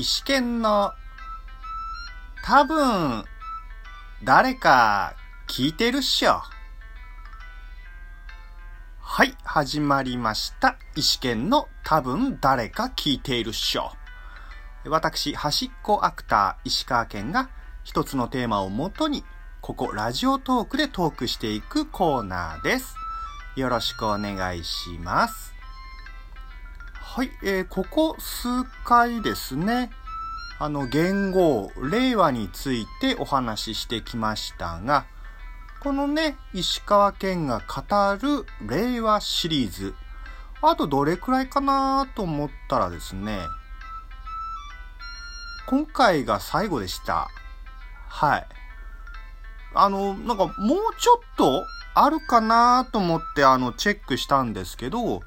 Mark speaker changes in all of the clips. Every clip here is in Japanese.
Speaker 1: 石剣の、多分、誰か聞いてるっしょ。はい、始まりました。石剣の多分誰か聞いているっしょ。私、端っこアクター石川県が一つのテーマをもとに、ここラジオトークでトークしていくコーナーです。よろしくお願いします。はい、えー、ここ数回ですね、あの、言語、令和についてお話ししてきましたが、このね、石川県が語る令和シリーズ、あとどれくらいかなと思ったらですね、今回が最後でした。はい。あの、なんかもうちょっとあるかなと思ってあの、チェックしたんですけど、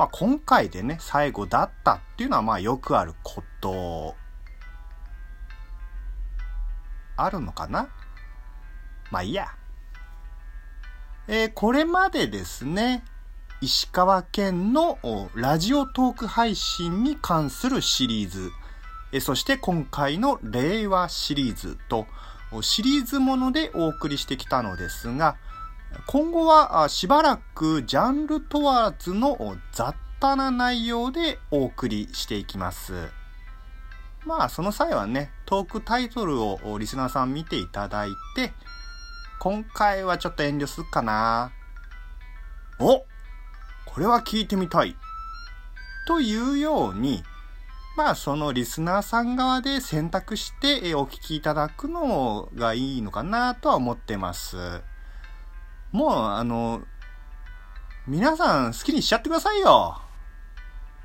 Speaker 1: まあ、今回でね、最後だったっていうのはまあよくあること。あるのかな？まあいいや。えー、これまでですね、石川県のラジオトーク配信に関するシリーズ、えそして今回の令和シリーズとシリーズものでお送りしてきたのですが、今後はしばらくジャンル問わずの雑多な内容でお送りしていきます。まあその際はね、トークタイトルをリスナーさん見ていただいて、今回はちょっと遠慮するかな。おこれは聞いてみたい。というように、まあそのリスナーさん側で選択してお聞きいただくのがいいのかなとは思ってます。もう、あの、皆さん好きにしちゃってくださいよ。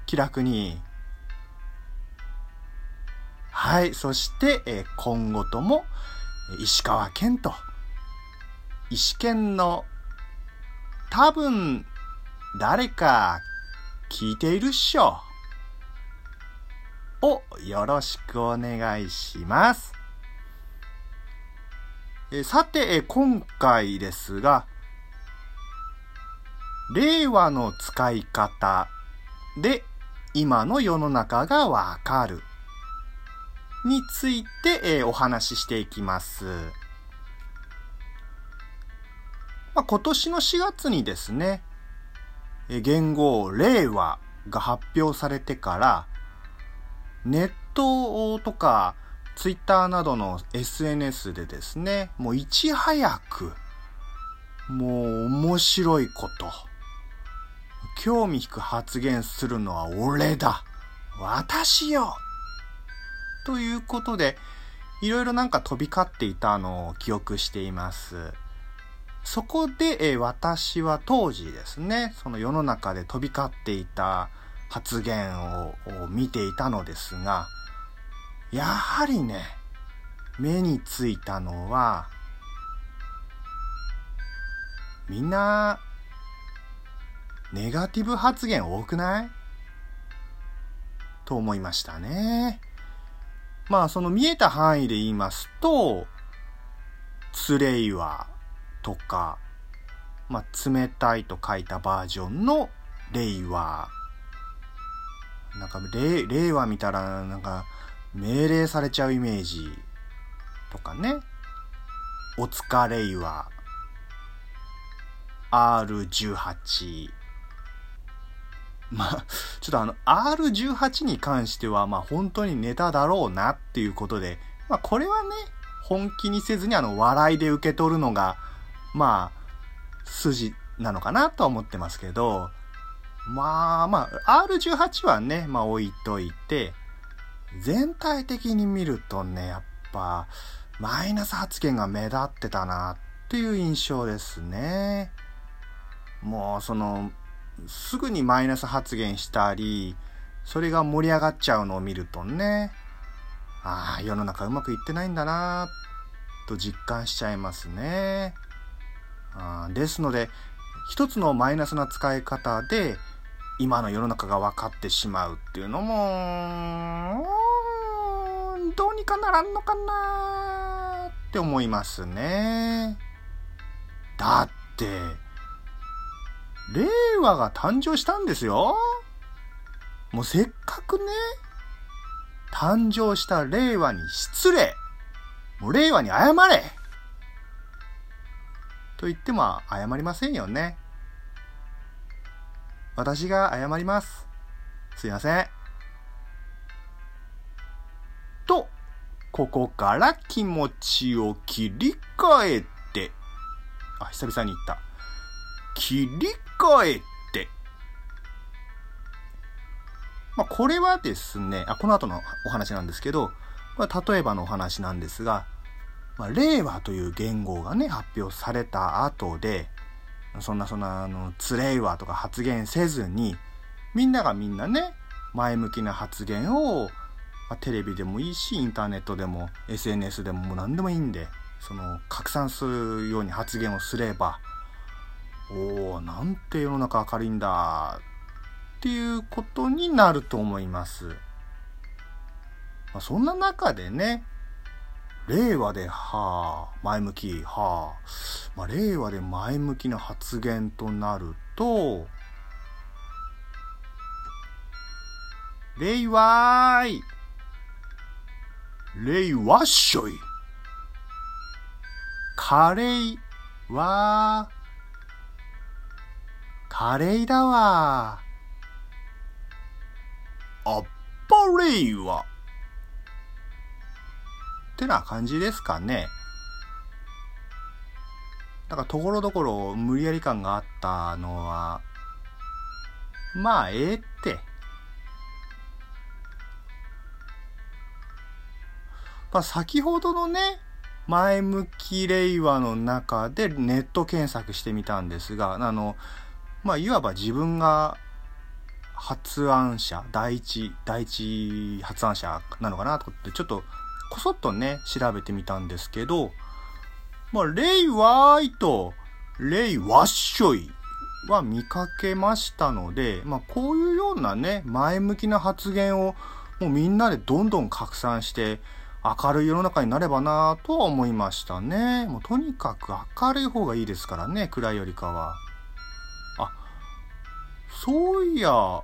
Speaker 1: 気楽に。はい。そして、え今後とも、石川県と、石県の、多分、誰か、聞いているっしょ。を、よろしくお願いします。えさて、え今回ですが、令和の使い方で今の世の中がわかるについて、えー、お話ししていきます。まあ、今年の4月にですね、言語令和が発表されてから、ネットとかツイッターなどの SNS でですね、もういち早く、もう面白いこと、興味引く発言するのは俺だ私よということで、いろいろなんか飛び交っていたのを記憶しています。そこで、え私は当時ですね、その世の中で飛び交っていた発言を見ていたのですが、やはりね、目についたのは、みんなネガティブ発言多くない？と思いましたね。まあ、その見えた範囲で言いますと、つれいわとか、まあ、冷たいと書いたバージョンの令和。なんか、令和見たら、なんか、命令されちゃうイメージとかね。お疲れは R18 まあ、ちょっとあの、R18 に関しては、まあ本当にネタだろうなっていうことで、まあこれはね、本気にせずにあの、笑いで受け取るのが、まあ、筋なのかなとは思ってますけど、まあまあ、R18 はね、まあ置いといて、全体的に見るとね、やっぱ、マイナス発言が目立ってたなっていう印象ですね。もうその、すぐにマイナス発言したり、それが盛り上がっちゃうのを見るとね、ああ、世の中うまくいってないんだなと実感しちゃいますね。あですので、一つのマイナスな使い方で、今の世の中が分かってしまうっていうのも、どうにかならんのかなって思いますね。だって、令和が誕生したんですよ。もうせっかくね、誕生した令和に失礼もう令和に謝れと言っても謝りませんよね。私が謝ります。すいません。と、ここから気持ちを切り替えて、あ、久々に言った。切り替えて。まあ、これはですね、あ、この後のお話なんですけど、これ例えばのお話なんですが、まあ、令和という言語がね、発表された後で、そんなそんな、あの、つれいわとか発言せずに、みんながみんなね、前向きな発言を、まあ、テレビでもいいし、インターネットでも、SNS でももう何でもいいんで、その、拡散するように発言をすれば、おおなんて世の中明るいんだ、っていうことになると思います。まあ、そんな中でね、令和で、はあ、前向き、はあ、まあ、令和で前向きな発言となると、令和ーい。令和っしょい。カレーは、カレーだわ。あっぱれいわ。ってな感じですかね。だからところどころ無理やり感があったのは、まあええって。まあ、先ほどのね、前向き令和の中でネット検索してみたんですが、あの、まあ、いわば自分が発案者、第一、第一発案者なのかなと思って、ちょっとこそっとね、調べてみたんですけど、まあ、レイワーイとレイワッショイは見かけましたので、まあ、こういうようなね、前向きな発言をもうみんなでどんどん拡散して、明るい世の中になればなぁとは思いましたね。もうとにかく明るい方がいいですからね、暗いよりかは。そういや、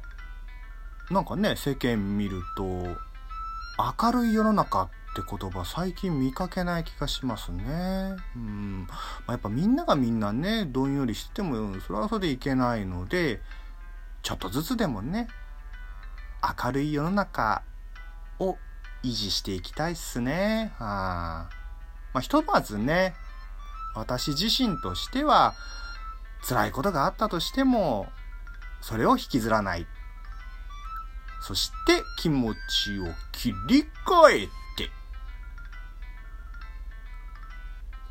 Speaker 1: なんかね、世間見ると、明るい世の中って言葉最近見かけない気がしますね。うん。まあ、やっぱみんながみんなね、どんよりしても、それはそれでいけないので、ちょっとずつでもね、明るい世の中を維持していきたいっすね。はあ、まあ、ひとまずね、私自身としては、辛いことがあったとしても、それを引きずらない。そして気持ちを切り替えて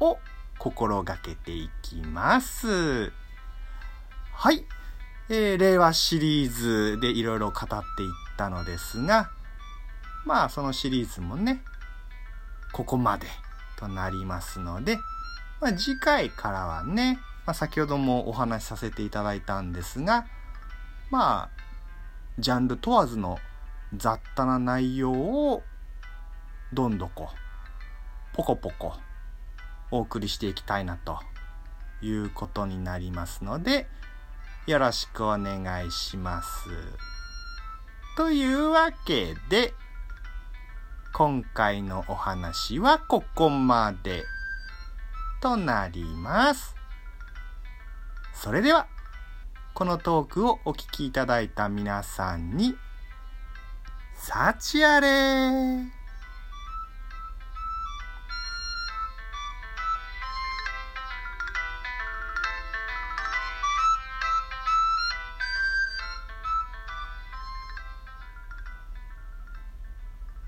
Speaker 1: を心がけていきます。はい。えー、令和シリーズでいろいろ語っていったのですが、まあそのシリーズもね、ここまでとなりますので、まあ、次回からはね、まあ、先ほどもお話しさせていただいたんですが、まあ、ジャンル問わずの雑多な内容をどんどこ、ポコポコお送りしていきたいなということになりますので、よろしくお願いします。というわけで、今回のお話はここまでとなります。それでは、このトークをお聞きいただいた皆さんに、幸あれ。